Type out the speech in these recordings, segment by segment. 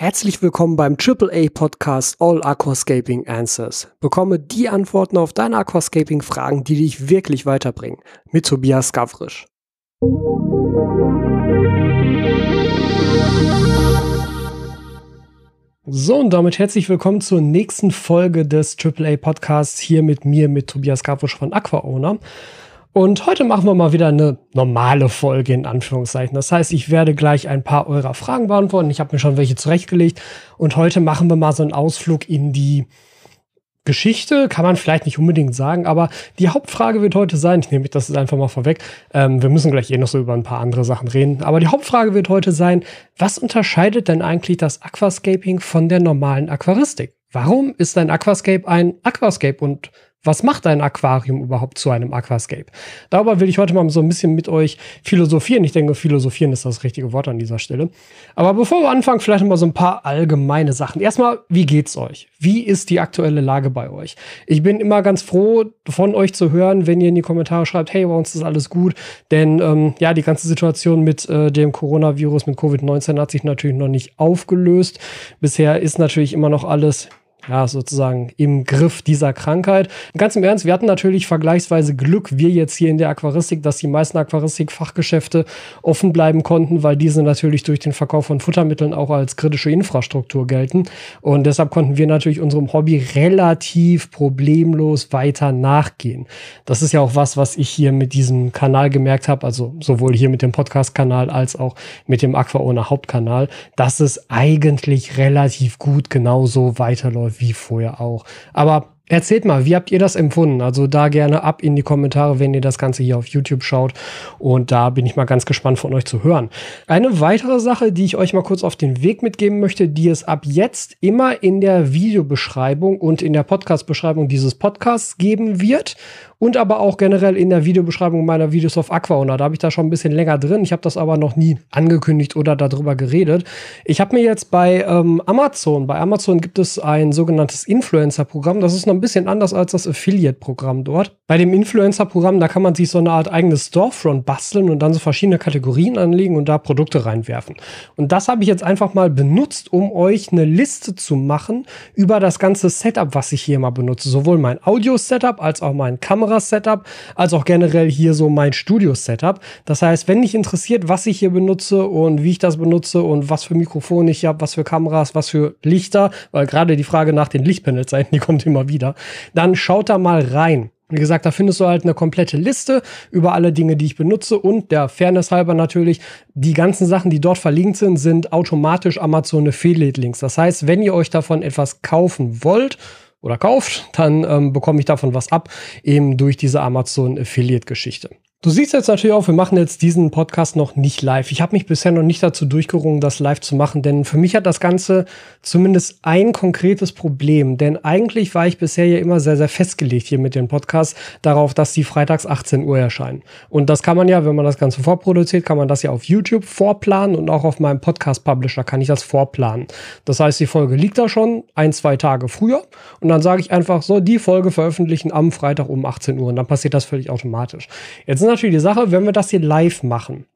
Herzlich willkommen beim AAA Podcast All Aquascaping Answers. Bekomme die Antworten auf deine Aquascaping Fragen, die dich wirklich weiterbringen. Mit Tobias Gavrisch. So, und damit herzlich willkommen zur nächsten Folge des AAA Podcasts hier mit mir, mit Tobias Gavrisch von AquaOwner. Und heute machen wir mal wieder eine normale Folge in Anführungszeichen. Das heißt, ich werde gleich ein paar eurer Fragen beantworten. Ich habe mir schon welche zurechtgelegt. Und heute machen wir mal so einen Ausflug in die Geschichte, kann man vielleicht nicht unbedingt sagen, aber die Hauptfrage wird heute sein, ich nehme das einfach mal vorweg, ähm, wir müssen gleich eh noch so über ein paar andere Sachen reden, aber die Hauptfrage wird heute sein, was unterscheidet denn eigentlich das Aquascaping von der normalen Aquaristik? Warum ist ein Aquascape ein Aquascape und was macht ein Aquarium überhaupt zu einem Aquascape? Darüber will ich heute mal so ein bisschen mit euch philosophieren. Ich denke, philosophieren ist das richtige Wort an dieser Stelle. Aber bevor wir anfangen, vielleicht mal so ein paar allgemeine Sachen. Erstmal, wie geht's euch? Wie ist die aktuelle Lage bei euch? Ich bin immer ganz froh, von euch zu hören, wenn ihr in die Kommentare schreibt, hey, bei uns ist alles gut. Denn ähm, ja, die ganze Situation mit äh, dem Coronavirus, mit Covid-19 hat sich natürlich noch nicht aufgelöst. Bisher ist natürlich immer noch alles ja, sozusagen im Griff dieser Krankheit. ganz im Ernst, wir hatten natürlich vergleichsweise Glück, wir jetzt hier in der Aquaristik, dass die meisten Aquaristik-Fachgeschäfte offen bleiben konnten, weil diese natürlich durch den Verkauf von Futtermitteln auch als kritische Infrastruktur gelten. Und deshalb konnten wir natürlich unserem Hobby relativ problemlos weiter nachgehen. Das ist ja auch was, was ich hier mit diesem Kanal gemerkt habe, also sowohl hier mit dem Podcast-Kanal als auch mit dem AquaOwner Hauptkanal, dass es eigentlich relativ gut genauso weiterläuft wie vorher auch. Aber Erzählt mal, wie habt ihr das empfunden? Also da gerne ab in die Kommentare, wenn ihr das Ganze hier auf YouTube schaut. Und da bin ich mal ganz gespannt von euch zu hören. Eine weitere Sache, die ich euch mal kurz auf den Weg mitgeben möchte, die es ab jetzt immer in der Videobeschreibung und in der Podcast-Beschreibung dieses Podcasts geben wird und aber auch generell in der Videobeschreibung meiner Videos auf Aquaona. Da habe ich da schon ein bisschen länger drin. Ich habe das aber noch nie angekündigt oder darüber geredet. Ich habe mir jetzt bei ähm, Amazon, bei Amazon gibt es ein sogenanntes Influencer-Programm. Das ist noch ein bisschen anders als das Affiliate-Programm dort. Bei dem Influencer-Programm, da kann man sich so eine Art eigenes Storefront basteln und dann so verschiedene Kategorien anlegen und da Produkte reinwerfen. Und das habe ich jetzt einfach mal benutzt, um euch eine Liste zu machen über das ganze Setup, was ich hier mal benutze. Sowohl mein Audio-Setup als auch mein Kamera Kamerasetup, als auch generell hier so mein Studio-Setup. Das heißt, wenn dich interessiert, was ich hier benutze und wie ich das benutze und was für Mikrofone ich habe, was für Kameras, was für Lichter, weil gerade die Frage nach den Lichtpanelseiten, die kommt immer wieder, dann schaut da mal rein. Wie gesagt, da findest du halt eine komplette Liste über alle Dinge, die ich benutze und der Fairness halber natürlich, die ganzen Sachen, die dort verlinkt sind, sind automatisch Amazon Affiliate Links. Das heißt, wenn ihr euch davon etwas kaufen wollt, oder kauft, dann ähm, bekomme ich davon was ab, eben durch diese Amazon Affiliate Geschichte. Du siehst jetzt natürlich auch, wir machen jetzt diesen Podcast noch nicht live. Ich habe mich bisher noch nicht dazu durchgerungen, das live zu machen, denn für mich hat das Ganze zumindest ein konkretes Problem. Denn eigentlich war ich bisher ja immer sehr, sehr festgelegt hier mit den Podcasts darauf, dass die freitags 18 Uhr erscheinen. Und das kann man ja, wenn man das Ganze vorproduziert, kann man das ja auf YouTube vorplanen und auch auf meinem Podcast-Publisher kann ich das vorplanen. Das heißt, die Folge liegt da schon ein, zwei Tage früher und dann sage ich einfach so, die Folge veröffentlichen am Freitag um 18 Uhr und dann passiert das völlig automatisch. Jetzt natürlich die Sache, wenn wir das hier live machen,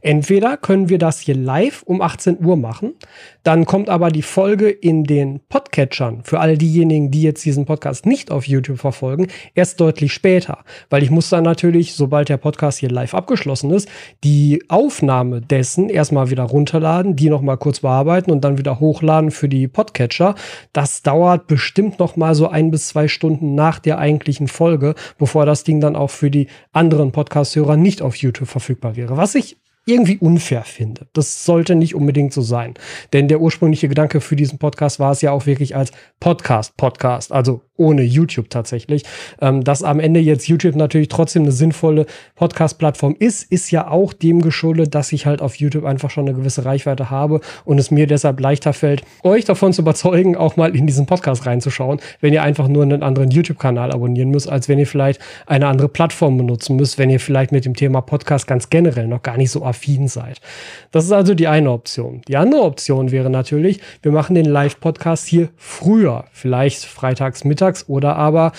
Entweder können wir das hier live um 18 Uhr machen, dann kommt aber die Folge in den Podcatchern für all diejenigen, die jetzt diesen Podcast nicht auf YouTube verfolgen, erst deutlich später, weil ich muss dann natürlich, sobald der Podcast hier live abgeschlossen ist, die Aufnahme dessen erstmal wieder runterladen, die noch mal kurz bearbeiten und dann wieder hochladen für die Podcatcher. Das dauert bestimmt noch mal so ein bis zwei Stunden nach der eigentlichen Folge, bevor das Ding dann auch für die anderen Podcast-Hörer nicht auf YouTube verfügbar wäre. Was ich irgendwie unfair finde. Das sollte nicht unbedingt so sein. Denn der ursprüngliche Gedanke für diesen Podcast war es ja auch wirklich als Podcast-Podcast, also ohne YouTube tatsächlich. Ähm, dass am Ende jetzt YouTube natürlich trotzdem eine sinnvolle Podcast-Plattform ist, ist ja auch dem geschuldet, dass ich halt auf YouTube einfach schon eine gewisse Reichweite habe und es mir deshalb leichter fällt, euch davon zu überzeugen, auch mal in diesen Podcast reinzuschauen, wenn ihr einfach nur einen anderen YouTube-Kanal abonnieren müsst, als wenn ihr vielleicht eine andere Plattform benutzen müsst, wenn ihr vielleicht mit dem Thema Podcast ganz generell noch gar nicht so affin seid. Das ist also die eine Option. Die andere Option wäre natürlich, wir machen den Live-Podcast hier früher, vielleicht freitags mittags oder aber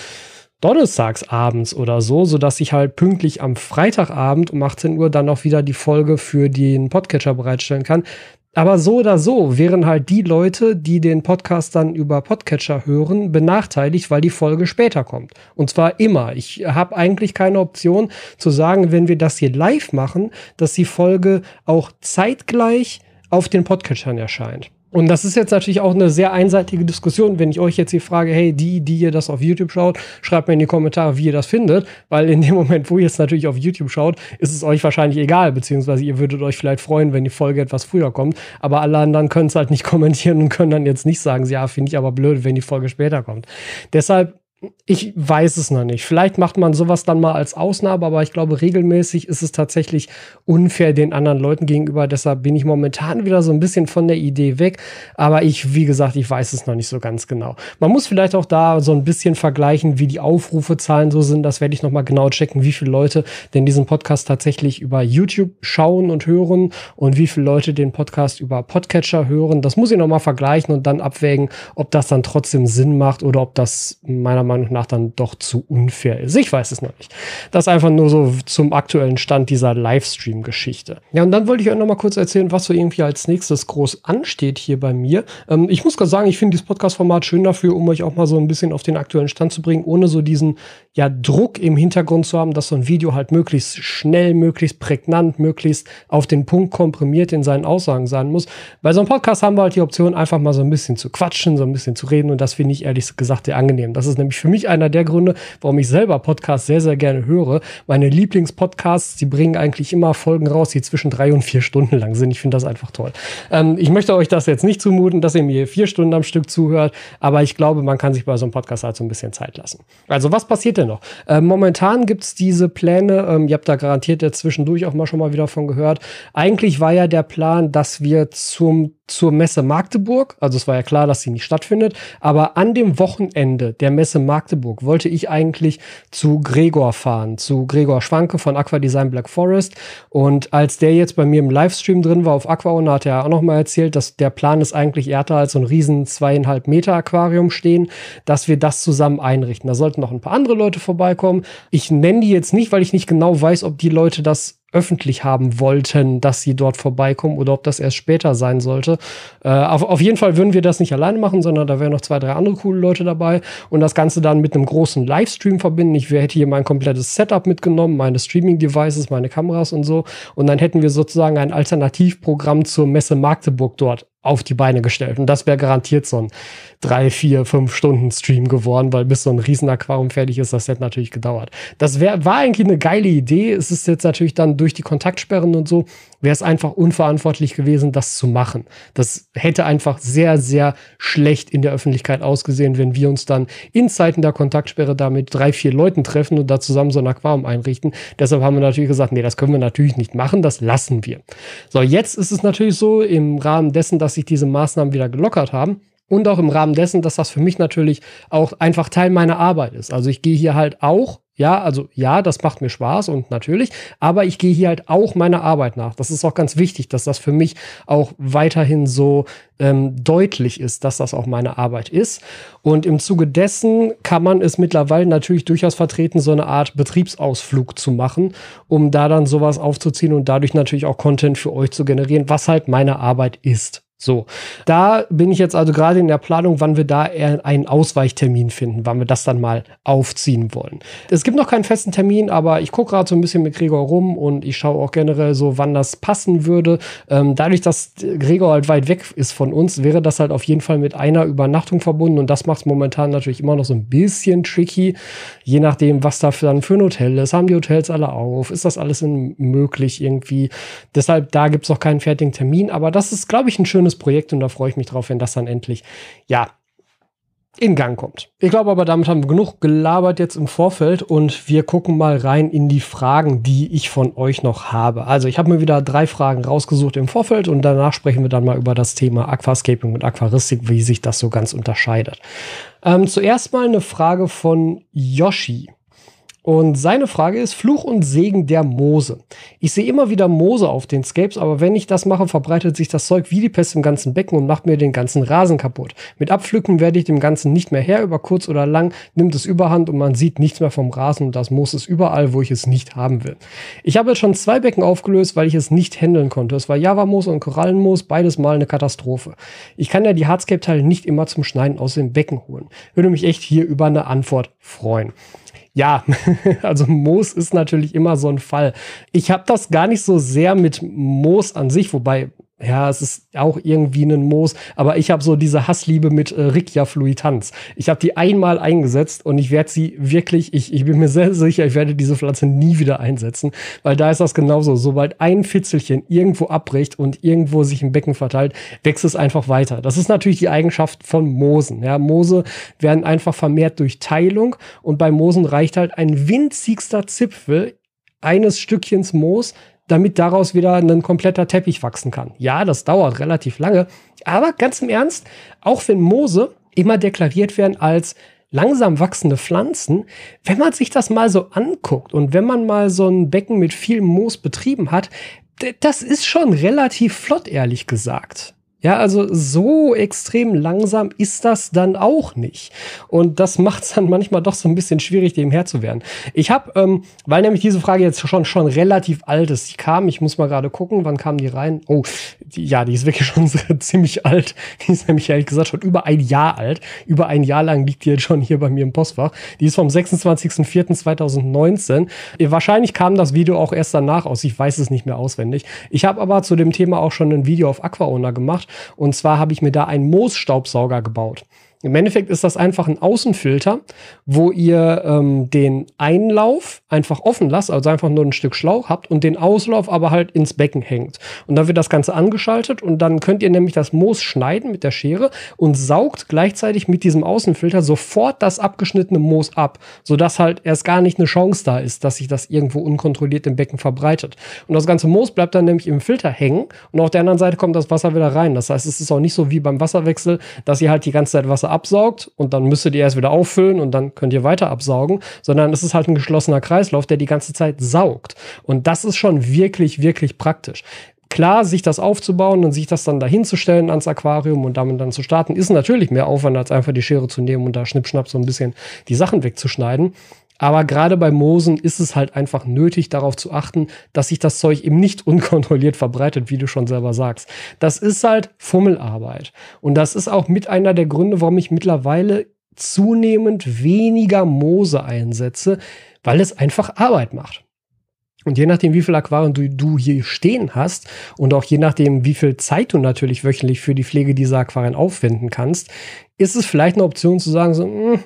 donnerstags abends oder so, sodass ich halt pünktlich am Freitagabend um 18 Uhr dann auch wieder die Folge für den Podcatcher bereitstellen kann. Aber so oder so wären halt die Leute, die den Podcast dann über Podcatcher hören, benachteiligt, weil die Folge später kommt. Und zwar immer. Ich habe eigentlich keine Option zu sagen, wenn wir das hier live machen, dass die Folge auch zeitgleich auf den Podcatchern erscheint. Und das ist jetzt natürlich auch eine sehr einseitige Diskussion, wenn ich euch jetzt hier frage, hey, die, die ihr das auf YouTube schaut, schreibt mir in die Kommentare, wie ihr das findet, weil in dem Moment, wo ihr es natürlich auf YouTube schaut, ist es euch wahrscheinlich egal, beziehungsweise ihr würdet euch vielleicht freuen, wenn die Folge etwas früher kommt, aber alle anderen können es halt nicht kommentieren und können dann jetzt nicht sagen, ja, finde ich aber blöd, wenn die Folge später kommt. Deshalb ich weiß es noch nicht. Vielleicht macht man sowas dann mal als Ausnahme, aber ich glaube, regelmäßig ist es tatsächlich unfair den anderen Leuten gegenüber. Deshalb bin ich momentan wieder so ein bisschen von der Idee weg. Aber ich, wie gesagt, ich weiß es noch nicht so ganz genau. Man muss vielleicht auch da so ein bisschen vergleichen, wie die Aufrufezahlen so sind. Das werde ich noch mal genau checken, wie viele Leute denn diesen Podcast tatsächlich über YouTube schauen und hören und wie viele Leute den Podcast über Podcatcher hören. Das muss ich noch mal vergleichen und dann abwägen, ob das dann trotzdem Sinn macht oder ob das meiner Meinung nach dann doch zu unfair ist. Ich weiß es noch nicht. Das einfach nur so zum aktuellen Stand dieser Livestream-Geschichte. Ja, und dann wollte ich euch noch mal kurz erzählen, was so irgendwie als nächstes groß ansteht hier bei mir. Ähm, ich muss gerade sagen, ich finde dieses Podcast-Format schön dafür, um euch auch mal so ein bisschen auf den aktuellen Stand zu bringen, ohne so diesen ja, Druck im Hintergrund zu haben, dass so ein Video halt möglichst schnell, möglichst prägnant, möglichst auf den Punkt komprimiert in seinen Aussagen sein muss. Bei so einem Podcast haben wir halt die Option, einfach mal so ein bisschen zu quatschen, so ein bisschen zu reden und das finde ich ehrlich gesagt sehr angenehm. Das ist nämlich für mich einer der Gründe, warum ich selber Podcasts sehr, sehr gerne höre. Meine Lieblingspodcasts, die bringen eigentlich immer Folgen raus, die zwischen drei und vier Stunden lang sind. Ich finde das einfach toll. Ähm, ich möchte euch das jetzt nicht zumuten, dass ihr mir vier Stunden am Stück zuhört, aber ich glaube, man kann sich bei so einem Podcast halt so ein bisschen Zeit lassen. Also was passiert denn noch? Ähm, momentan gibt es diese Pläne, ähm, ihr habt da garantiert ja zwischendurch auch mal schon mal wieder von gehört. Eigentlich war ja der Plan, dass wir zum zur Messe Magdeburg. Also es war ja klar, dass sie nicht stattfindet. Aber an dem Wochenende der Messe Magdeburg wollte ich eigentlich zu Gregor fahren, zu Gregor Schwanke von Aqua Design Black Forest. Und als der jetzt bei mir im Livestream drin war auf Aquaona, hat er auch noch mal erzählt, dass der Plan ist eigentlich, er hatte halt so ein riesen zweieinhalb Meter Aquarium stehen, dass wir das zusammen einrichten. Da sollten noch ein paar andere Leute vorbeikommen. Ich nenne die jetzt nicht, weil ich nicht genau weiß, ob die Leute das öffentlich haben wollten, dass sie dort vorbeikommen oder ob das erst später sein sollte. Äh, auf, auf jeden Fall würden wir das nicht alleine machen, sondern da wären noch zwei, drei andere coole Leute dabei und das Ganze dann mit einem großen Livestream verbinden. Ich hätte hier mein komplettes Setup mitgenommen, meine Streaming-Devices, meine Kameras und so. Und dann hätten wir sozusagen ein Alternativprogramm zur Messe Magdeburg dort auf die Beine gestellt. Und das wäre garantiert so ein drei, vier, fünf Stunden Stream geworden, weil bis so ein Riesenaquarium fertig ist, das hätte natürlich gedauert. Das wär, war eigentlich eine geile Idee. Es ist jetzt natürlich dann durch die Kontaktsperren und so, wäre es einfach unverantwortlich gewesen, das zu machen. Das hätte einfach sehr, sehr schlecht in der Öffentlichkeit ausgesehen, wenn wir uns dann in Zeiten der Kontaktsperre da mit drei, vier Leuten treffen und da zusammen so ein Aquarium einrichten. Deshalb haben wir natürlich gesagt, nee, das können wir natürlich nicht machen, das lassen wir. So, jetzt ist es natürlich so, im Rahmen dessen, dass sich diese Maßnahmen wieder gelockert haben, und auch im Rahmen dessen, dass das für mich natürlich auch einfach Teil meiner Arbeit ist. Also ich gehe hier halt auch, ja, also ja, das macht mir Spaß und natürlich, aber ich gehe hier halt auch meiner Arbeit nach. Das ist auch ganz wichtig, dass das für mich auch weiterhin so ähm, deutlich ist, dass das auch meine Arbeit ist. Und im Zuge dessen kann man es mittlerweile natürlich durchaus vertreten, so eine Art Betriebsausflug zu machen, um da dann sowas aufzuziehen und dadurch natürlich auch Content für euch zu generieren, was halt meine Arbeit ist. So, da bin ich jetzt also gerade in der Planung, wann wir da einen Ausweichtermin finden, wann wir das dann mal aufziehen wollen. Es gibt noch keinen festen Termin, aber ich gucke gerade so ein bisschen mit Gregor rum und ich schaue auch generell so, wann das passen würde. Ähm, dadurch, dass Gregor halt weit weg ist von uns, wäre das halt auf jeden Fall mit einer Übernachtung verbunden und das macht es momentan natürlich immer noch so ein bisschen tricky, je nachdem, was da dann für ein Hotel ist. Haben die Hotels alle auf? Ist das alles möglich irgendwie? Deshalb, da gibt es noch keinen fertigen Termin, aber das ist, glaube ich, ein schönes Projekt und da freue ich mich drauf, wenn das dann endlich, ja, in Gang kommt. Ich glaube aber, damit haben wir genug gelabert jetzt im Vorfeld und wir gucken mal rein in die Fragen, die ich von euch noch habe. Also ich habe mir wieder drei Fragen rausgesucht im Vorfeld und danach sprechen wir dann mal über das Thema Aquascaping und Aquaristik, wie sich das so ganz unterscheidet. Ähm, zuerst mal eine Frage von Yoshi. Und seine Frage ist Fluch und Segen der Moose. Ich sehe immer wieder Moose auf den Scapes, aber wenn ich das mache, verbreitet sich das Zeug wie die Pest im ganzen Becken und macht mir den ganzen Rasen kaputt. Mit Abpflücken werde ich dem Ganzen nicht mehr her, über kurz oder lang nimmt es überhand und man sieht nichts mehr vom Rasen und das Moos ist überall, wo ich es nicht haben will. Ich habe jetzt schon zwei Becken aufgelöst, weil ich es nicht handeln konnte. Es war Java-Moos und Korallenmoos, beides mal eine Katastrophe. Ich kann ja die Hardscape-Teile nicht immer zum Schneiden aus dem Becken holen. Würde mich echt hier über eine Antwort freuen. Ja, also Moos ist natürlich immer so ein Fall. Ich habe das gar nicht so sehr mit Moos an sich, wobei ja, es ist auch irgendwie ein Moos, aber ich habe so diese Hassliebe mit äh, Riccia fluitans. Ich habe die einmal eingesetzt und ich werde sie wirklich, ich, ich bin mir sehr sicher, ich werde diese Pflanze nie wieder einsetzen, weil da ist das genauso. Sobald ein Fitzelchen irgendwo abbricht und irgendwo sich im Becken verteilt, wächst es einfach weiter. Das ist natürlich die Eigenschaft von Moosen. Ja, Moose werden einfach vermehrt durch Teilung und bei Moosen reicht halt ein winzigster Zipfel eines Stückchens Moos, damit daraus wieder ein kompletter Teppich wachsen kann. Ja, das dauert relativ lange, aber ganz im Ernst, auch wenn Moose immer deklariert werden als langsam wachsende Pflanzen, wenn man sich das mal so anguckt und wenn man mal so ein Becken mit viel Moos betrieben hat, das ist schon relativ flott, ehrlich gesagt. Ja, also so extrem langsam ist das dann auch nicht. Und das macht es dann manchmal doch so ein bisschen schwierig, dem Herr zu werden. Ich habe, ähm, weil nämlich diese Frage jetzt schon, schon relativ alt ist, die kam, ich muss mal gerade gucken, wann kam die rein? Oh, die, ja, die ist wirklich schon ziemlich alt. Die ist nämlich ehrlich gesagt schon über ein Jahr alt. Über ein Jahr lang liegt die jetzt schon hier bei mir im Postfach. Die ist vom 26.04.2019. Wahrscheinlich kam das Video auch erst danach aus. Ich weiß es nicht mehr auswendig. Ich habe aber zu dem Thema auch schon ein Video auf Aquaona gemacht und zwar habe ich mir da einen Moosstaubsauger gebaut. Im Endeffekt ist das einfach ein Außenfilter, wo ihr ähm, den Einlauf einfach offen lasst, also einfach nur ein Stück Schlauch habt und den Auslauf aber halt ins Becken hängt. Und dann wird das Ganze angeschaltet und dann könnt ihr nämlich das Moos schneiden mit der Schere und saugt gleichzeitig mit diesem Außenfilter sofort das abgeschnittene Moos ab, sodass halt erst gar nicht eine Chance da ist, dass sich das irgendwo unkontrolliert im Becken verbreitet. Und das ganze Moos bleibt dann nämlich im Filter hängen und auf der anderen Seite kommt das Wasser wieder rein. Das heißt, es ist auch nicht so wie beim Wasserwechsel, dass ihr halt die ganze Zeit Wasser absaugt und dann müsstet ihr erst wieder auffüllen und dann könnt ihr weiter absaugen, sondern es ist halt ein geschlossener Kreislauf, der die ganze Zeit saugt. Und das ist schon wirklich, wirklich praktisch. Klar, sich das aufzubauen und sich das dann dahinzustellen ans Aquarium und damit dann zu starten, ist natürlich mehr Aufwand, als einfach die Schere zu nehmen und da schnippschnapp so ein bisschen die Sachen wegzuschneiden. Aber gerade bei Moosen ist es halt einfach nötig, darauf zu achten, dass sich das Zeug eben nicht unkontrolliert verbreitet, wie du schon selber sagst. Das ist halt Fummelarbeit. Und das ist auch mit einer der Gründe, warum ich mittlerweile zunehmend weniger Moose einsetze, weil es einfach Arbeit macht. Und je nachdem, wie viel Aquarien du, du, hier stehen hast und auch je nachdem, wie viel Zeit du natürlich wöchentlich für die Pflege dieser Aquarien aufwenden kannst, ist es vielleicht eine Option zu sagen, so, mh, hm,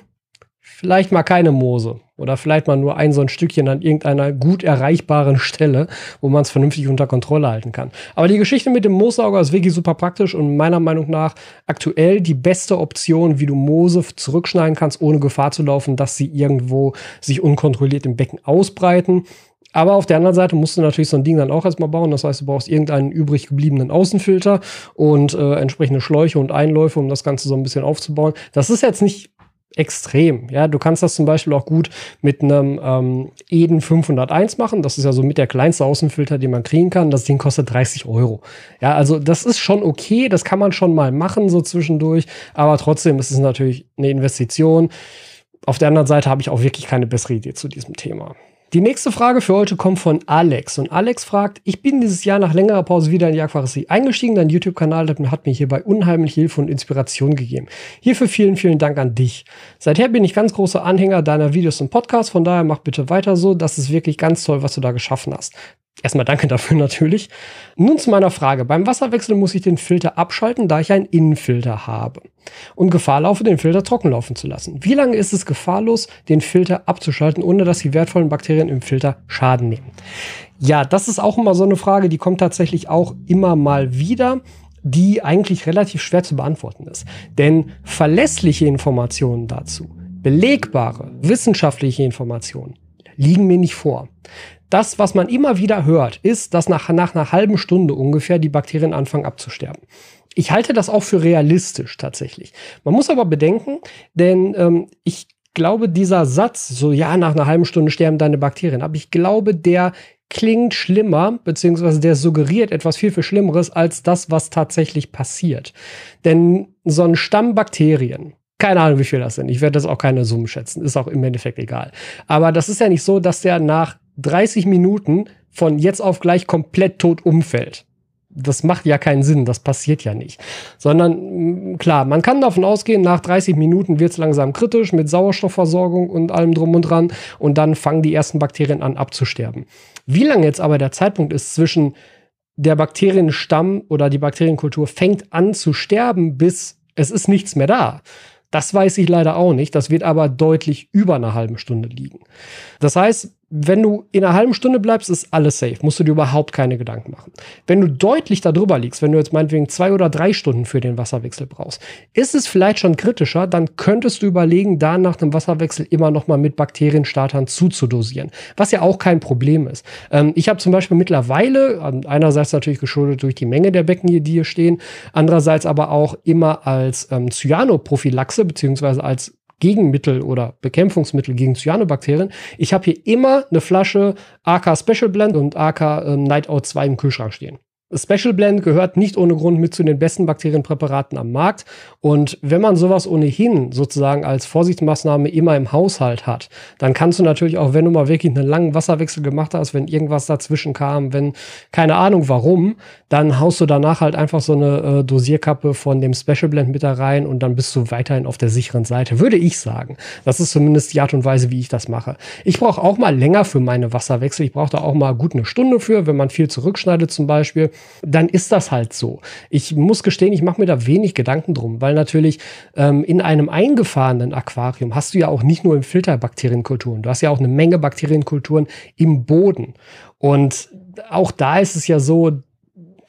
vielleicht mal keine Moose oder vielleicht mal nur ein so ein Stückchen an irgendeiner gut erreichbaren Stelle, wo man es vernünftig unter Kontrolle halten kann. Aber die Geschichte mit dem Moossauger ist wirklich super praktisch und meiner Meinung nach aktuell die beste Option, wie du Moose zurückschneiden kannst, ohne Gefahr zu laufen, dass sie irgendwo sich unkontrolliert im Becken ausbreiten. Aber auf der anderen Seite musst du natürlich so ein Ding dann auch erstmal bauen. Das heißt, du brauchst irgendeinen übrig gebliebenen Außenfilter und äh, entsprechende Schläuche und Einläufe, um das Ganze so ein bisschen aufzubauen. Das ist jetzt nicht extrem. Ja, du kannst das zum Beispiel auch gut mit einem ähm, Eden 501 machen. Das ist ja so mit der kleinste Außenfilter, den man kriegen kann. Das Ding kostet 30 Euro. Ja, also das ist schon okay. Das kann man schon mal machen so zwischendurch. Aber trotzdem ist es natürlich eine Investition. Auf der anderen Seite habe ich auch wirklich keine bessere Idee zu diesem Thema. Die nächste Frage für heute kommt von Alex. Und Alex fragt, ich bin dieses Jahr nach längerer Pause wieder in die Aquaristik eingestiegen. Dein YouTube-Kanal hat mir hierbei unheimlich Hilfe und Inspiration gegeben. Hierfür vielen, vielen Dank an dich. Seither bin ich ganz großer Anhänger deiner Videos und Podcasts. Von daher mach bitte weiter so. Das ist wirklich ganz toll, was du da geschaffen hast. Erstmal danke dafür natürlich. Nun zu meiner Frage. Beim Wasserwechsel muss ich den Filter abschalten, da ich einen Innenfilter habe und Gefahr laufe, den Filter trocken laufen zu lassen. Wie lange ist es gefahrlos, den Filter abzuschalten, ohne dass die wertvollen Bakterien im Filter Schaden nehmen? Ja, das ist auch immer so eine Frage, die kommt tatsächlich auch immer mal wieder die eigentlich relativ schwer zu beantworten ist. Denn verlässliche Informationen dazu, belegbare, wissenschaftliche Informationen, liegen mir nicht vor das, was man immer wieder hört, ist, dass nach, nach einer halben Stunde ungefähr die Bakterien anfangen abzusterben. Ich halte das auch für realistisch tatsächlich. Man muss aber bedenken, denn ähm, ich glaube, dieser Satz, so ja, nach einer halben Stunde sterben deine Bakterien, aber ich glaube, der klingt schlimmer, beziehungsweise der suggeriert etwas viel, viel Schlimmeres als das, was tatsächlich passiert. Denn so ein Stamm Bakterien, keine Ahnung, wie viel das sind. Ich werde das auch keine Summen schätzen. Ist auch im Endeffekt egal. Aber das ist ja nicht so, dass der nach 30 Minuten von jetzt auf gleich komplett tot umfällt das macht ja keinen Sinn, das passiert ja nicht. Sondern mm, klar, man kann davon ausgehen, nach 30 Minuten wird es langsam kritisch mit Sauerstoffversorgung und allem drum und dran und dann fangen die ersten Bakterien an abzusterben. Wie lange jetzt aber der Zeitpunkt ist zwischen der Bakterienstamm oder die Bakterienkultur fängt an zu sterben, bis es ist nichts mehr da. Das weiß ich leider auch nicht. Das wird aber deutlich über einer halben Stunde liegen. Das heißt, wenn du in einer halben Stunde bleibst, ist alles safe. Musst du dir überhaupt keine Gedanken machen. Wenn du deutlich darüber liegst, wenn du jetzt meinetwegen zwei oder drei Stunden für den Wasserwechsel brauchst, ist es vielleicht schon kritischer, dann könntest du überlegen, da nach dem Wasserwechsel immer noch mal mit Bakterienstartern zuzudosieren. Was ja auch kein Problem ist. Ähm, ich habe zum Beispiel mittlerweile, ähm, einerseits natürlich geschuldet durch die Menge der Becken, die hier stehen, andererseits aber auch immer als ähm, Cyanoprophylaxe beziehungsweise als Gegenmittel oder Bekämpfungsmittel gegen Cyanobakterien. Ich habe hier immer eine Flasche AK Special Blend und AK ähm, Nightout 2 im Kühlschrank stehen. Special Blend gehört nicht ohne Grund mit zu den besten Bakterienpräparaten am Markt. Und wenn man sowas ohnehin sozusagen als Vorsichtsmaßnahme immer im Haushalt hat, dann kannst du natürlich auch, wenn du mal wirklich einen langen Wasserwechsel gemacht hast, wenn irgendwas dazwischen kam, wenn keine Ahnung warum, dann haust du danach halt einfach so eine äh, Dosierkappe von dem Special Blend mit da rein und dann bist du weiterhin auf der sicheren Seite, würde ich sagen. Das ist zumindest die Art und Weise, wie ich das mache. Ich brauche auch mal länger für meine Wasserwechsel. Ich brauche da auch mal gut eine Stunde für, wenn man viel zurückschneidet zum Beispiel dann ist das halt so. Ich muss gestehen, ich mache mir da wenig Gedanken drum, weil natürlich ähm, in einem eingefahrenen Aquarium hast du ja auch nicht nur im Filter Bakterienkulturen, du hast ja auch eine Menge Bakterienkulturen im Boden. Und auch da ist es ja so,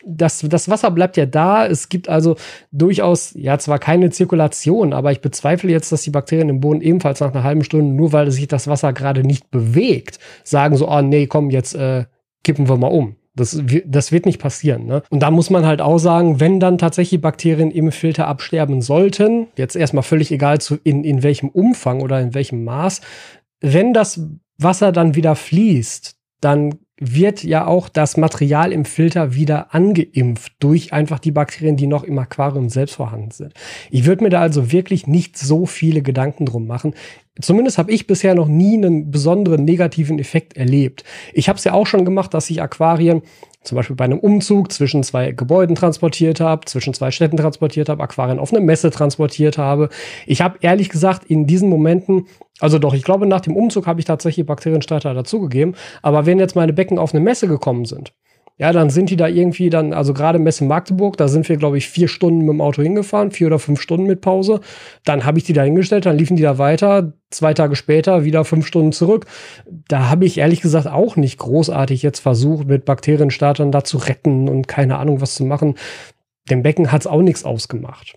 das, das Wasser bleibt ja da. Es gibt also durchaus, ja, zwar keine Zirkulation, aber ich bezweifle jetzt, dass die Bakterien im Boden ebenfalls nach einer halben Stunde, nur weil sich das Wasser gerade nicht bewegt, sagen so, oh nee, komm, jetzt äh, kippen wir mal um. Das, das wird nicht passieren. Ne? Und da muss man halt auch sagen, wenn dann tatsächlich Bakterien im Filter absterben sollten, jetzt erstmal völlig egal zu, in, in welchem Umfang oder in welchem Maß, wenn das Wasser dann wieder fließt, dann wird ja auch das Material im Filter wieder angeimpft durch einfach die Bakterien, die noch im Aquarium selbst vorhanden sind. Ich würde mir da also wirklich nicht so viele Gedanken drum machen. Zumindest habe ich bisher noch nie einen besonderen negativen Effekt erlebt. Ich habe es ja auch schon gemacht, dass ich Aquarien zum Beispiel bei einem Umzug zwischen zwei Gebäuden transportiert habe, zwischen zwei Städten transportiert habe, Aquarien auf eine Messe transportiert habe. Ich habe ehrlich gesagt in diesen Momenten, also doch, ich glaube, nach dem Umzug habe ich tatsächlich Bakterienstarter dazugegeben. Aber wenn jetzt meine Becken auf eine Messe gekommen sind, ja, dann sind die da irgendwie dann, also gerade Messe Magdeburg, da sind wir, glaube ich, vier Stunden mit dem Auto hingefahren, vier oder fünf Stunden mit Pause. Dann habe ich die da hingestellt, dann liefen die da weiter, zwei Tage später wieder fünf Stunden zurück. Da habe ich ehrlich gesagt auch nicht großartig jetzt versucht, mit Bakterienstartern da zu retten und keine Ahnung was zu machen. Dem Becken hat's auch nichts ausgemacht.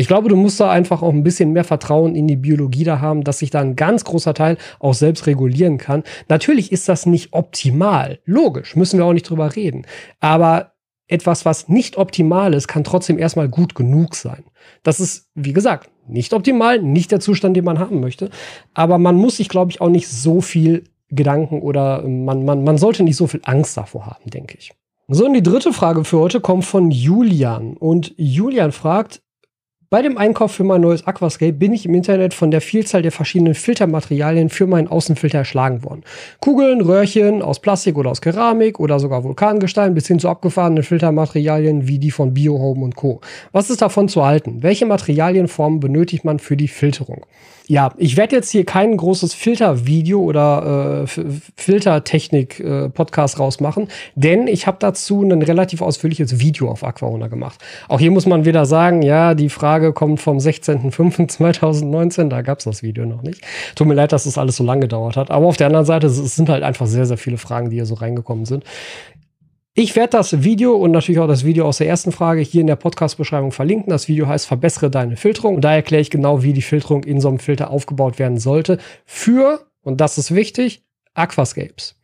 Ich glaube, du musst da einfach auch ein bisschen mehr Vertrauen in die Biologie da haben, dass sich da ein ganz großer Teil auch selbst regulieren kann. Natürlich ist das nicht optimal. Logisch, müssen wir auch nicht drüber reden. Aber etwas, was nicht optimal ist, kann trotzdem erstmal gut genug sein. Das ist, wie gesagt, nicht optimal, nicht der Zustand, den man haben möchte. Aber man muss sich, glaube ich, auch nicht so viel Gedanken oder man, man, man sollte nicht so viel Angst davor haben, denke ich. So, und die dritte Frage für heute kommt von Julian. Und Julian fragt, bei dem Einkauf für mein neues Aquascape bin ich im Internet von der Vielzahl der verschiedenen Filtermaterialien für meinen Außenfilter erschlagen worden. Kugeln, Röhrchen aus Plastik oder aus Keramik oder sogar Vulkangestein bis hin zu abgefahrenen Filtermaterialien wie die von Biohome und Co. Was ist davon zu halten? Welche Materialienformen benötigt man für die Filterung? Ja, ich werde jetzt hier kein großes Filtervideo oder äh, Filtertechnik-Podcast äh, rausmachen, denn ich habe dazu ein relativ ausführliches Video auf Aquaona gemacht. Auch hier muss man wieder sagen, ja, die Frage kommt vom 16.05.2019, da gab's das Video noch nicht. Tut mir leid, dass das alles so lange gedauert hat, aber auf der anderen Seite, es sind halt einfach sehr, sehr viele Fragen, die hier so reingekommen sind. Ich werde das Video und natürlich auch das Video aus der ersten Frage hier in der Podcast-Beschreibung verlinken. Das Video heißt Verbessere deine Filterung. Und da erkläre ich genau, wie die Filterung in so einem Filter aufgebaut werden sollte. Für, und das ist wichtig, Aquascapes.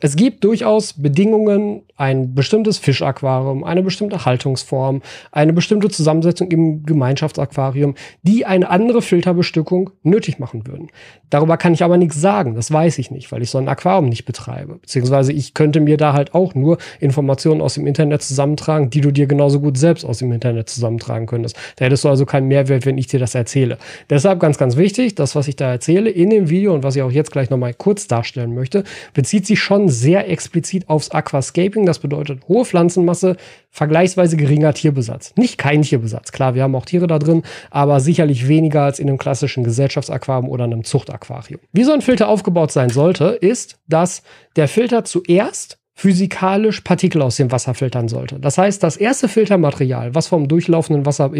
Es gibt durchaus Bedingungen ein bestimmtes Fischaquarium, eine bestimmte Haltungsform, eine bestimmte Zusammensetzung im Gemeinschaftsaquarium, die eine andere Filterbestückung nötig machen würden. Darüber kann ich aber nichts sagen, das weiß ich nicht, weil ich so ein Aquarium nicht betreibe. Beziehungsweise ich könnte mir da halt auch nur Informationen aus dem Internet zusammentragen, die du dir genauso gut selbst aus dem Internet zusammentragen könntest. Da hättest du also keinen Mehrwert, wenn ich dir das erzähle. Deshalb ganz, ganz wichtig, das, was ich da erzähle in dem Video und was ich auch jetzt gleich nochmal kurz darstellen möchte, bezieht sich schon sehr explizit aufs Aquascaping Ranking. Das bedeutet hohe Pflanzenmasse, vergleichsweise geringer Tierbesatz. Nicht kein Tierbesatz. Klar, wir haben auch Tiere da drin, aber sicherlich weniger als in einem klassischen Gesellschaftsaquarium oder einem Zuchtaquarium. Wie so ein Filter aufgebaut sein sollte, ist, dass der Filter zuerst physikalisch Partikel aus dem Wasser filtern sollte. Das heißt, das erste Filtermaterial, was vom durchlaufenden Wasser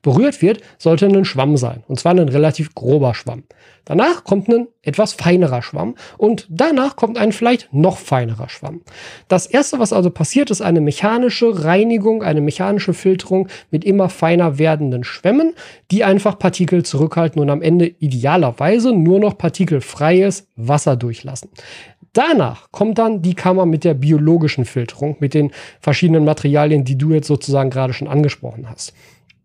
berührt wird, sollte ein Schwamm sein. Und zwar ein relativ grober Schwamm. Danach kommt ein etwas feinerer Schwamm und danach kommt ein vielleicht noch feinerer Schwamm. Das erste, was also passiert, ist eine mechanische Reinigung, eine mechanische Filterung mit immer feiner werdenden Schwämmen, die einfach Partikel zurückhalten und am Ende idealerweise nur noch partikelfreies Wasser durchlassen. Danach kommt dann die Kammer mit der biologischen Filterung, mit den verschiedenen Materialien, die du jetzt sozusagen gerade schon angesprochen hast.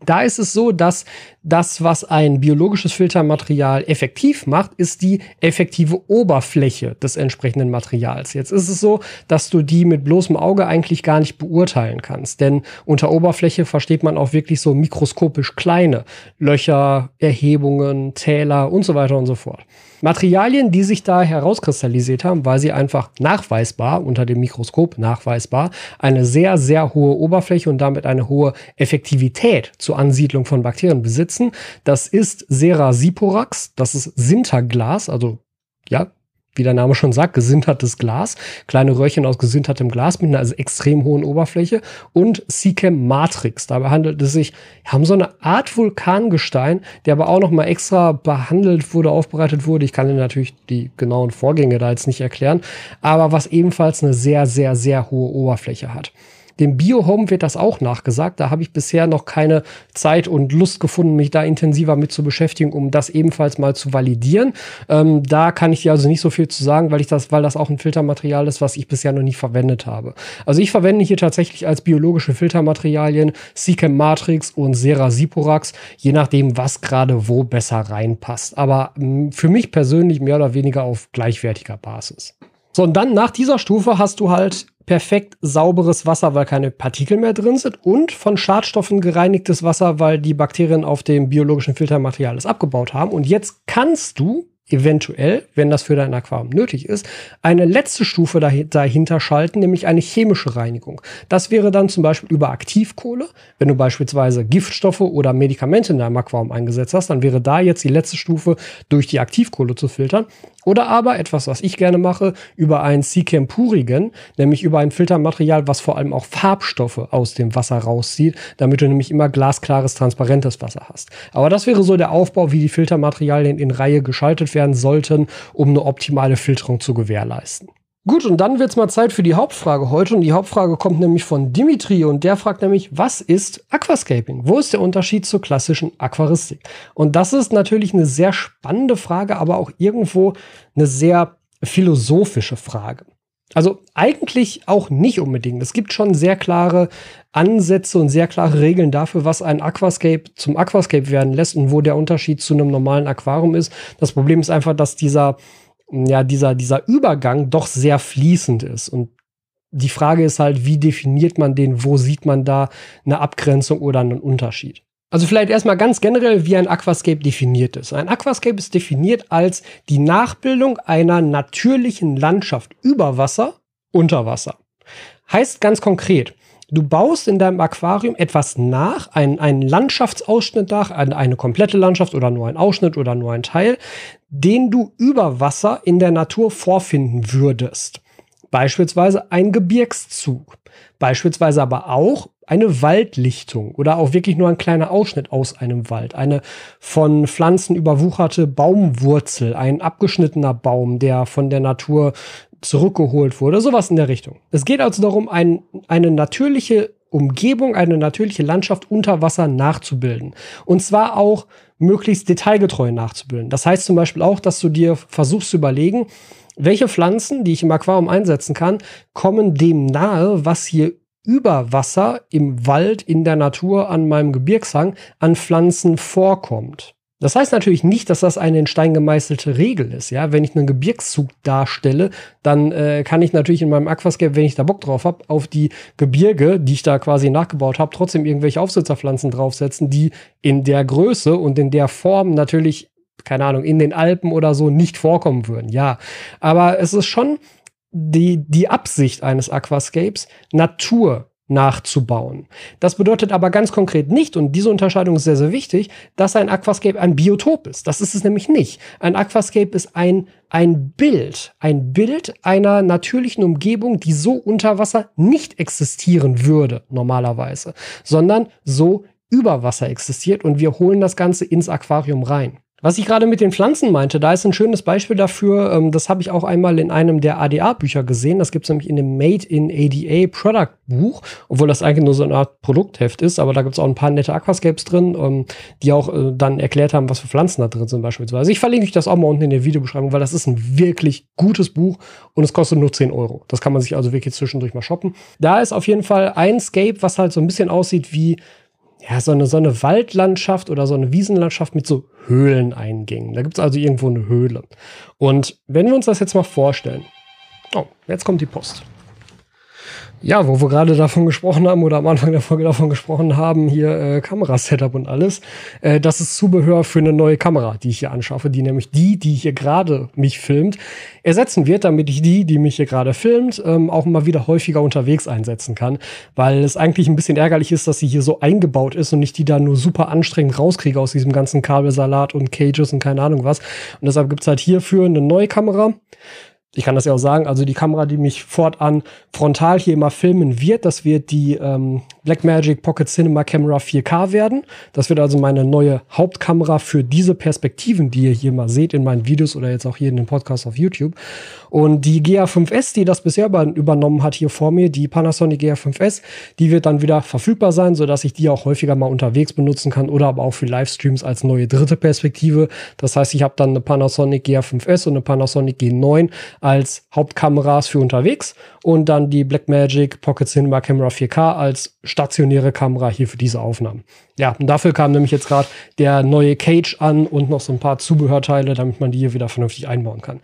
Da ist es so, dass das, was ein biologisches Filtermaterial effektiv macht, ist die effektive Oberfläche des entsprechenden Materials. Jetzt ist es so, dass du die mit bloßem Auge eigentlich gar nicht beurteilen kannst. Denn unter Oberfläche versteht man auch wirklich so mikroskopisch kleine Löcher, Erhebungen, Täler und so weiter und so fort. Materialien, die sich da herauskristallisiert haben, weil sie einfach nachweisbar, unter dem Mikroskop nachweisbar, eine sehr, sehr hohe Oberfläche und damit eine hohe Effektivität zur Ansiedlung von Bakterien besitzen. Das ist Serasiporax, das ist Sinterglas, also ja, wie der Name schon sagt, gesintertes Glas, kleine Röhrchen aus gesintertem Glas mit einer also extrem hohen Oberfläche und Seachem Matrix. Dabei handelt es sich, haben so eine Art Vulkangestein, der aber auch noch mal extra behandelt wurde, aufbereitet wurde. Ich kann Ihnen natürlich die genauen Vorgänge da jetzt nicht erklären, aber was ebenfalls eine sehr, sehr, sehr hohe Oberfläche hat. Dem Biohome wird das auch nachgesagt. Da habe ich bisher noch keine Zeit und Lust gefunden, mich da intensiver mit zu beschäftigen, um das ebenfalls mal zu validieren. Ähm, da kann ich dir also nicht so viel zu sagen, weil ich das, weil das auch ein Filtermaterial ist, was ich bisher noch nie verwendet habe. Also ich verwende hier tatsächlich als biologische Filtermaterialien Seachem Matrix und Sera Siporax, je nachdem, was gerade wo besser reinpasst. Aber mh, für mich persönlich mehr oder weniger auf gleichwertiger Basis. So, und dann nach dieser Stufe hast du halt perfekt sauberes Wasser, weil keine Partikel mehr drin sind und von Schadstoffen gereinigtes Wasser, weil die Bakterien auf dem biologischen Filtermaterial es abgebaut haben. Und jetzt kannst du eventuell, wenn das für dein Aquarium nötig ist, eine letzte Stufe dahinter schalten, nämlich eine chemische Reinigung. Das wäre dann zum Beispiel über Aktivkohle. Wenn du beispielsweise Giftstoffe oder Medikamente in deinem Aquarium eingesetzt hast, dann wäre da jetzt die letzte Stufe durch die Aktivkohle zu filtern. Oder aber etwas, was ich gerne mache, über ein Seachem Purigen, nämlich über ein Filtermaterial, was vor allem auch Farbstoffe aus dem Wasser rauszieht, damit du nämlich immer glasklares, transparentes Wasser hast. Aber das wäre so der Aufbau, wie die Filtermaterialien in Reihe geschaltet werden sollten, um eine optimale Filterung zu gewährleisten. Gut, und dann wird's mal Zeit für die Hauptfrage heute. Und die Hauptfrage kommt nämlich von Dimitri und der fragt nämlich, was ist Aquascaping? Wo ist der Unterschied zur klassischen Aquaristik? Und das ist natürlich eine sehr spannende Frage, aber auch irgendwo eine sehr philosophische Frage. Also eigentlich auch nicht unbedingt. Es gibt schon sehr klare Ansätze und sehr klare Regeln dafür, was ein Aquascape zum Aquascape werden lässt und wo der Unterschied zu einem normalen Aquarium ist. Das Problem ist einfach, dass dieser ja, dieser, dieser Übergang doch sehr fließend ist. Und die Frage ist halt, wie definiert man den, wo sieht man da eine Abgrenzung oder einen Unterschied? Also vielleicht erstmal ganz generell, wie ein Aquascape definiert ist. Ein Aquascape ist definiert als die Nachbildung einer natürlichen Landschaft über Wasser, unter Wasser. Heißt ganz konkret, Du baust in deinem Aquarium etwas nach, einen, einen Landschaftsausschnitt nach, eine, eine komplette Landschaft oder nur ein Ausschnitt oder nur ein Teil, den du über Wasser in der Natur vorfinden würdest. Beispielsweise ein Gebirgszug. Beispielsweise aber auch eine Waldlichtung oder auch wirklich nur ein kleiner Ausschnitt aus einem Wald. Eine von Pflanzen überwucherte Baumwurzel, ein abgeschnittener Baum, der von der Natur zurückgeholt wurde, sowas in der Richtung. Es geht also darum, ein, eine natürliche Umgebung, eine natürliche Landschaft unter Wasser nachzubilden. Und zwar auch möglichst detailgetreu nachzubilden. Das heißt zum Beispiel auch, dass du dir versuchst zu überlegen, welche Pflanzen, die ich im Aquarium einsetzen kann, kommen dem nahe, was hier über Wasser im Wald, in der Natur, an meinem Gebirgshang an Pflanzen vorkommt. Das heißt natürlich nicht, dass das eine in Stein gemeißelte Regel ist. Ja, wenn ich einen Gebirgszug darstelle, dann äh, kann ich natürlich in meinem Aquascape, wenn ich da Bock drauf habe, auf die Gebirge, die ich da quasi nachgebaut habe, trotzdem irgendwelche Aufsitzerpflanzen draufsetzen, die in der Größe und in der Form natürlich, keine Ahnung, in den Alpen oder so nicht vorkommen würden. Ja, aber es ist schon die, die Absicht eines Aquascapes, Natur nachzubauen. Das bedeutet aber ganz konkret nicht, und diese Unterscheidung ist sehr, sehr wichtig, dass ein Aquascape ein Biotop ist. Das ist es nämlich nicht. Ein Aquascape ist ein, ein Bild, ein Bild einer natürlichen Umgebung, die so unter Wasser nicht existieren würde, normalerweise, sondern so über Wasser existiert und wir holen das Ganze ins Aquarium rein. Was ich gerade mit den Pflanzen meinte, da ist ein schönes Beispiel dafür. Ähm, das habe ich auch einmal in einem der ADA-Bücher gesehen. Das gibt es nämlich in dem Made in ADA Product Buch, obwohl das eigentlich nur so eine Art Produktheft ist. Aber da gibt es auch ein paar nette Aquascapes drin, ähm, die auch äh, dann erklärt haben, was für Pflanzen da drin sind beispielsweise. Ich verlinke euch das auch mal unten in der Videobeschreibung, weil das ist ein wirklich gutes Buch und es kostet nur 10 Euro. Das kann man sich also wirklich zwischendurch mal shoppen. Da ist auf jeden Fall ein Scape, was halt so ein bisschen aussieht wie ja, so eine, so eine Waldlandschaft oder so eine Wiesenlandschaft mit so Höhleneingängen. Da gibt es also irgendwo eine Höhle. Und wenn wir uns das jetzt mal vorstellen. Oh, jetzt kommt die Post. Ja, wo wir gerade davon gesprochen haben oder am Anfang der Folge davon gesprochen haben, hier äh, Kamerasetup und alles, äh, das ist Zubehör für eine neue Kamera, die ich hier anschaffe, die nämlich die, die hier gerade mich filmt, ersetzen wird, damit ich die, die mich hier gerade filmt, ähm, auch mal wieder häufiger unterwegs einsetzen kann, weil es eigentlich ein bisschen ärgerlich ist, dass sie hier so eingebaut ist und ich die da nur super anstrengend rauskriege aus diesem ganzen Kabelsalat und Cages und keine Ahnung was. Und deshalb gibt's halt hierfür eine neue Kamera ich kann das ja auch sagen, also die Kamera, die mich fortan frontal hier immer filmen wird, das wird die ähm, Blackmagic Pocket Cinema Camera 4K werden. Das wird also meine neue Hauptkamera für diese Perspektiven, die ihr hier mal seht in meinen Videos oder jetzt auch hier in den Podcast auf YouTube. Und die GA5S, die das bisher übernommen hat hier vor mir, die Panasonic GA5S, die wird dann wieder verfügbar sein, sodass ich die auch häufiger mal unterwegs benutzen kann oder aber auch für Livestreams als neue dritte Perspektive. Das heißt, ich habe dann eine Panasonic GA5S und eine Panasonic G9 als Hauptkameras für unterwegs und dann die Blackmagic Pocket Cinema Camera 4K als stationäre Kamera hier für diese Aufnahmen. Ja, und dafür kam nämlich jetzt gerade der neue Cage an und noch so ein paar Zubehörteile, damit man die hier wieder vernünftig einbauen kann.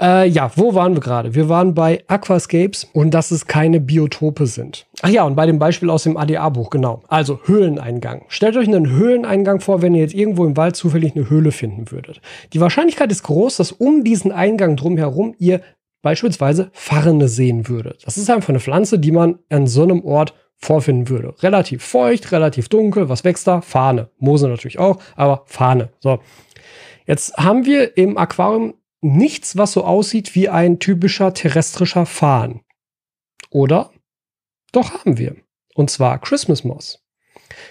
Äh, ja, wo waren wir gerade? Wir waren bei Aquascapes und dass es keine Biotope sind. Ach ja, und bei dem Beispiel aus dem ADA-Buch, genau. Also Höhleneingang. Stellt euch einen Höhleneingang vor, wenn ihr jetzt irgendwo im Wald zufällig eine Höhle finden würdet. Die Wahrscheinlichkeit ist groß, dass um diesen Eingang drumherum ihr beispielsweise Farne sehen würdet. Das ist einfach eine Pflanze, die man an so einem Ort vorfinden würde. Relativ feucht, relativ dunkel. Was wächst da? Fahne. Moose natürlich auch, aber Fahne. So. Jetzt haben wir im Aquarium nichts, was so aussieht wie ein typischer terrestrischer Farn. Oder? Doch haben wir. Und zwar Christmas Moss.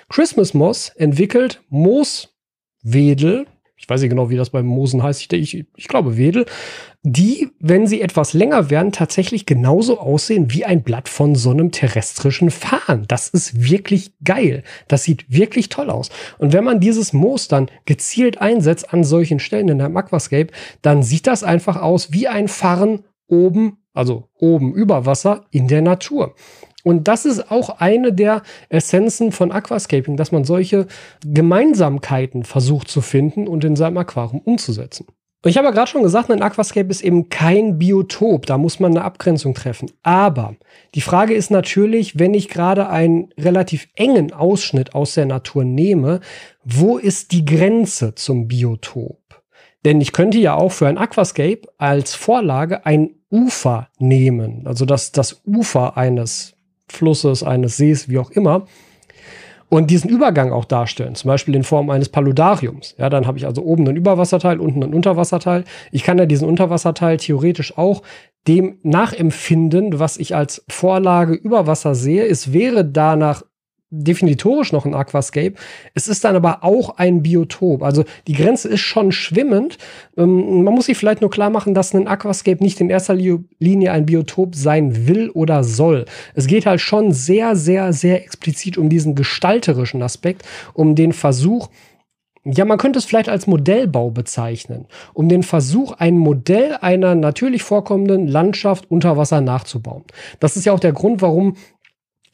Christmas Moss entwickelt Mooswedel, ich weiß nicht genau, wie das beim Moosen heißt, ich, ich, ich glaube Wedel, die, wenn sie etwas länger werden, tatsächlich genauso aussehen wie ein Blatt von so einem terrestrischen Farn. Das ist wirklich geil. Das sieht wirklich toll aus. Und wenn man dieses Moos dann gezielt einsetzt an solchen Stellen in einem Aquascape, dann sieht das einfach aus wie ein Farn oben, also oben über Wasser in der Natur. Und das ist auch eine der Essenzen von Aquascaping, dass man solche Gemeinsamkeiten versucht zu finden und in seinem Aquarium umzusetzen. Ich habe ja gerade schon gesagt, ein Aquascape ist eben kein Biotop. Da muss man eine Abgrenzung treffen. Aber die Frage ist natürlich, wenn ich gerade einen relativ engen Ausschnitt aus der Natur nehme, wo ist die Grenze zum Biotop? Denn ich könnte ja auch für ein Aquascape als Vorlage ein Ufer nehmen, also das, das Ufer eines Flusses, eines Sees, wie auch immer, und diesen Übergang auch darstellen, zum Beispiel in Form eines Paludariums. Ja, dann habe ich also oben einen Überwasserteil, unten einen Unterwasserteil. Ich kann ja diesen Unterwasserteil theoretisch auch dem nachempfinden, was ich als Vorlage über sehe. Es wäre danach definitorisch noch ein Aquascape. Es ist dann aber auch ein Biotop. Also die Grenze ist schon schwimmend. Ähm, man muss sich vielleicht nur klar machen, dass ein Aquascape nicht in erster Linie ein Biotop sein will oder soll. Es geht halt schon sehr, sehr, sehr explizit um diesen gestalterischen Aspekt, um den Versuch, Ja, man könnte es vielleicht als Modellbau bezeichnen, um den Versuch, ein Modell einer natürlich vorkommenden Landschaft unter Wasser nachzubauen. Das ist ja auch der Grund, warum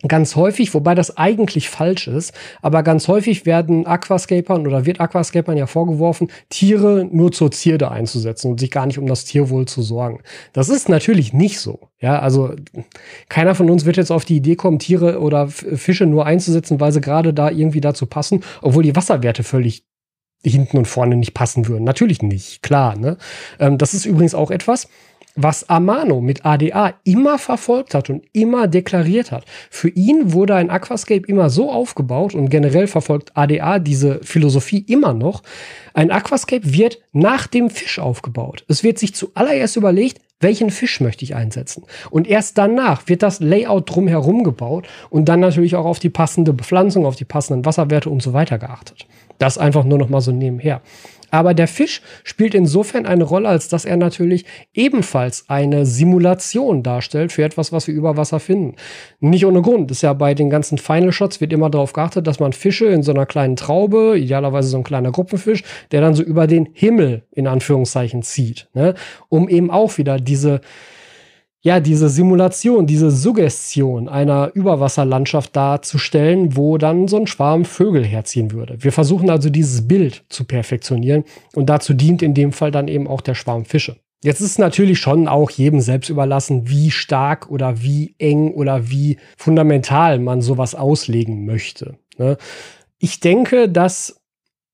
ganz häufig, wobei das eigentlich falsch ist, aber ganz häufig werden Aquascapern oder wird Aquascapern ja vorgeworfen, Tiere nur zur Zierde einzusetzen und sich gar nicht um das Tierwohl zu sorgen. Das ist natürlich nicht so. Ja, also keiner von uns wird jetzt auf die Idee kommen, Tiere oder Fische nur einzusetzen, weil sie gerade da irgendwie dazu passen, obwohl die Wasserwerte völlig hinten und vorne nicht passen würden. Natürlich nicht, klar. Ne? Ähm, das ist übrigens auch etwas, was Amano mit ADA immer verfolgt hat und immer deklariert hat. Für ihn wurde ein Aquascape immer so aufgebaut und generell verfolgt ADA diese Philosophie immer noch. Ein Aquascape wird nach dem Fisch aufgebaut. Es wird sich zuallererst überlegt, welchen Fisch möchte ich einsetzen? Und erst danach wird das Layout drumherum gebaut und dann natürlich auch auf die passende Bepflanzung, auf die passenden Wasserwerte und so weiter geachtet. Das einfach nur noch mal so nebenher. Aber der Fisch spielt insofern eine Rolle, als dass er natürlich ebenfalls eine Simulation darstellt für etwas, was wir über Wasser finden. Nicht ohne Grund. Ist ja bei den ganzen Final Shots wird immer darauf geachtet, dass man Fische in so einer kleinen Traube, idealerweise so ein kleiner Gruppenfisch, der dann so über den Himmel in Anführungszeichen zieht, ne? um eben auch wieder diese ja, diese Simulation, diese Suggestion einer Überwasserlandschaft darzustellen, wo dann so ein Schwarm Vögel herziehen würde. Wir versuchen also dieses Bild zu perfektionieren und dazu dient in dem Fall dann eben auch der Schwarm Fische. Jetzt ist natürlich schon auch jedem selbst überlassen, wie stark oder wie eng oder wie fundamental man sowas auslegen möchte. Ne? Ich denke, dass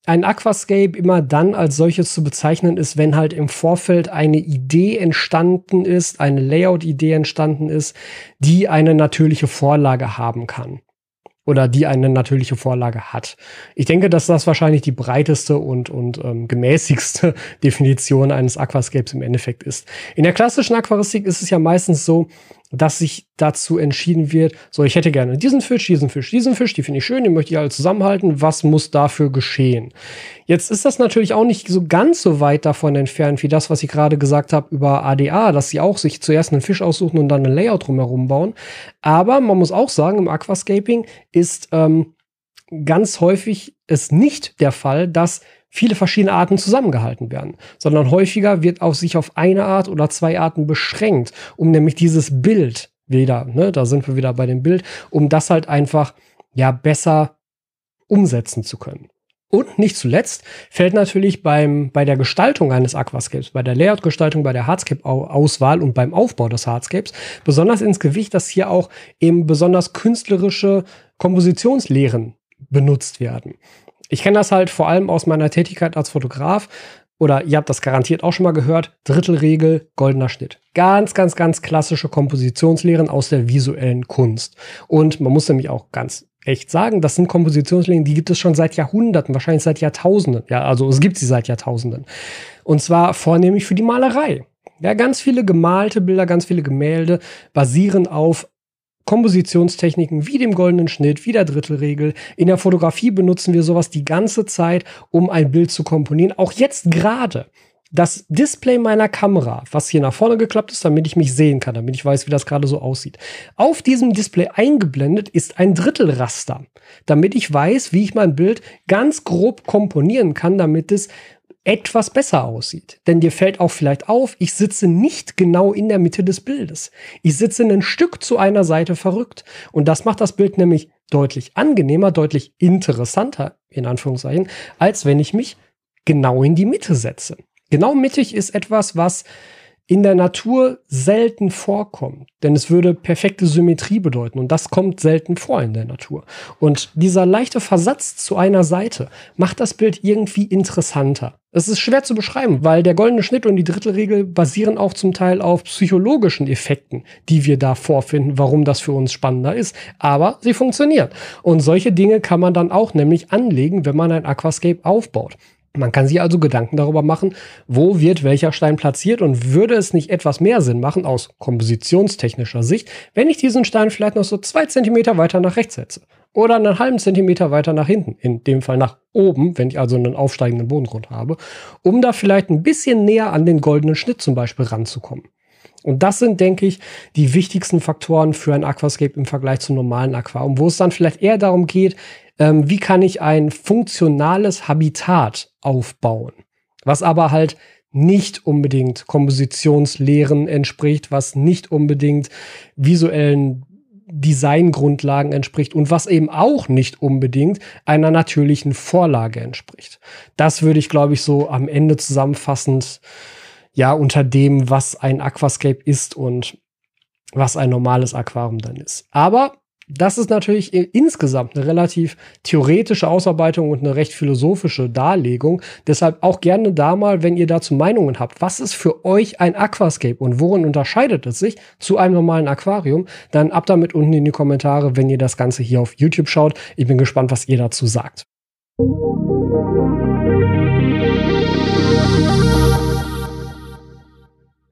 ein Aquascape immer dann als solches zu bezeichnen ist, wenn halt im Vorfeld eine Idee entstanden ist, eine Layout-Idee entstanden ist, die eine natürliche Vorlage haben kann. Oder die eine natürliche Vorlage hat. Ich denke, dass das wahrscheinlich die breiteste und, und ähm, gemäßigste Definition eines Aquascapes im Endeffekt ist. In der klassischen Aquaristik ist es ja meistens so, dass sich dazu entschieden wird, so, ich hätte gerne diesen Fisch, diesen Fisch, diesen Fisch, die finde ich schön, die möchte ich alle zusammenhalten, was muss dafür geschehen? Jetzt ist das natürlich auch nicht so ganz so weit davon entfernt, wie das, was ich gerade gesagt habe über ADA, dass sie auch sich zuerst einen Fisch aussuchen und dann ein Layout drumherum bauen. Aber man muss auch sagen, im Aquascaping ist ähm, ganz häufig es nicht der Fall, dass viele verschiedene Arten zusammengehalten werden, sondern häufiger wird auf sich auf eine Art oder zwei Arten beschränkt, um nämlich dieses Bild wieder, ne, da sind wir wieder bei dem Bild, um das halt einfach ja besser umsetzen zu können. Und nicht zuletzt fällt natürlich beim, bei der Gestaltung eines Aquascapes, bei der Layout-Gestaltung, bei der Hardscape-Auswahl und beim Aufbau des Hardscapes besonders ins Gewicht, dass hier auch eben besonders künstlerische Kompositionslehren benutzt werden. Ich kenne das halt vor allem aus meiner Tätigkeit als Fotograf. Oder ihr habt das garantiert auch schon mal gehört. Drittelregel, goldener Schnitt. Ganz, ganz, ganz klassische Kompositionslehren aus der visuellen Kunst. Und man muss nämlich auch ganz echt sagen, das sind Kompositionslehren, die gibt es schon seit Jahrhunderten, wahrscheinlich seit Jahrtausenden. Ja, also es gibt sie seit Jahrtausenden. Und zwar vornehmlich für die Malerei. Ja, ganz viele gemalte Bilder, ganz viele Gemälde basieren auf Kompositionstechniken wie dem goldenen Schnitt, wie der Drittelregel. In der Fotografie benutzen wir sowas die ganze Zeit, um ein Bild zu komponieren. Auch jetzt gerade. Das Display meiner Kamera, was hier nach vorne geklappt ist, damit ich mich sehen kann, damit ich weiß, wie das gerade so aussieht. Auf diesem Display eingeblendet ist ein Drittelraster, damit ich weiß, wie ich mein Bild ganz grob komponieren kann, damit es etwas besser aussieht. Denn dir fällt auch vielleicht auf, ich sitze nicht genau in der Mitte des Bildes. Ich sitze ein Stück zu einer Seite verrückt. Und das macht das Bild nämlich deutlich angenehmer, deutlich interessanter, in Anführungszeichen, als wenn ich mich genau in die Mitte setze. Genau mittig ist etwas, was in der Natur selten vorkommt. Denn es würde perfekte Symmetrie bedeuten und das kommt selten vor in der Natur. Und dieser leichte Versatz zu einer Seite macht das Bild irgendwie interessanter. Es ist schwer zu beschreiben, weil der goldene Schnitt und die Drittelregel basieren auch zum Teil auf psychologischen Effekten, die wir da vorfinden, warum das für uns spannender ist. Aber sie funktionieren. Und solche Dinge kann man dann auch nämlich anlegen, wenn man ein Aquascape aufbaut. Man kann sich also Gedanken darüber machen, wo wird welcher Stein platziert und würde es nicht etwas mehr Sinn machen aus kompositionstechnischer Sicht, wenn ich diesen Stein vielleicht noch so zwei Zentimeter weiter nach rechts setze oder einen halben Zentimeter weiter nach hinten, in dem Fall nach oben, wenn ich also einen aufsteigenden Bodengrund habe, um da vielleicht ein bisschen näher an den goldenen Schnitt zum Beispiel ranzukommen. Und das sind, denke ich, die wichtigsten Faktoren für ein Aquascape im Vergleich zum normalen Aquarium, wo es dann vielleicht eher darum geht, ähm, wie kann ich ein funktionales Habitat aufbauen, was aber halt nicht unbedingt Kompositionslehren entspricht, was nicht unbedingt visuellen Designgrundlagen entspricht und was eben auch nicht unbedingt einer natürlichen Vorlage entspricht. Das würde ich, glaube ich, so am Ende zusammenfassend ja unter dem, was ein Aquascape ist und was ein normales Aquarium dann ist. Aber das ist natürlich insgesamt eine relativ theoretische Ausarbeitung und eine recht philosophische Darlegung. Deshalb auch gerne da mal, wenn ihr dazu Meinungen habt, was ist für euch ein Aquascape und worin unterscheidet es sich zu einem normalen Aquarium, dann ab damit unten in die Kommentare, wenn ihr das Ganze hier auf YouTube schaut. Ich bin gespannt, was ihr dazu sagt.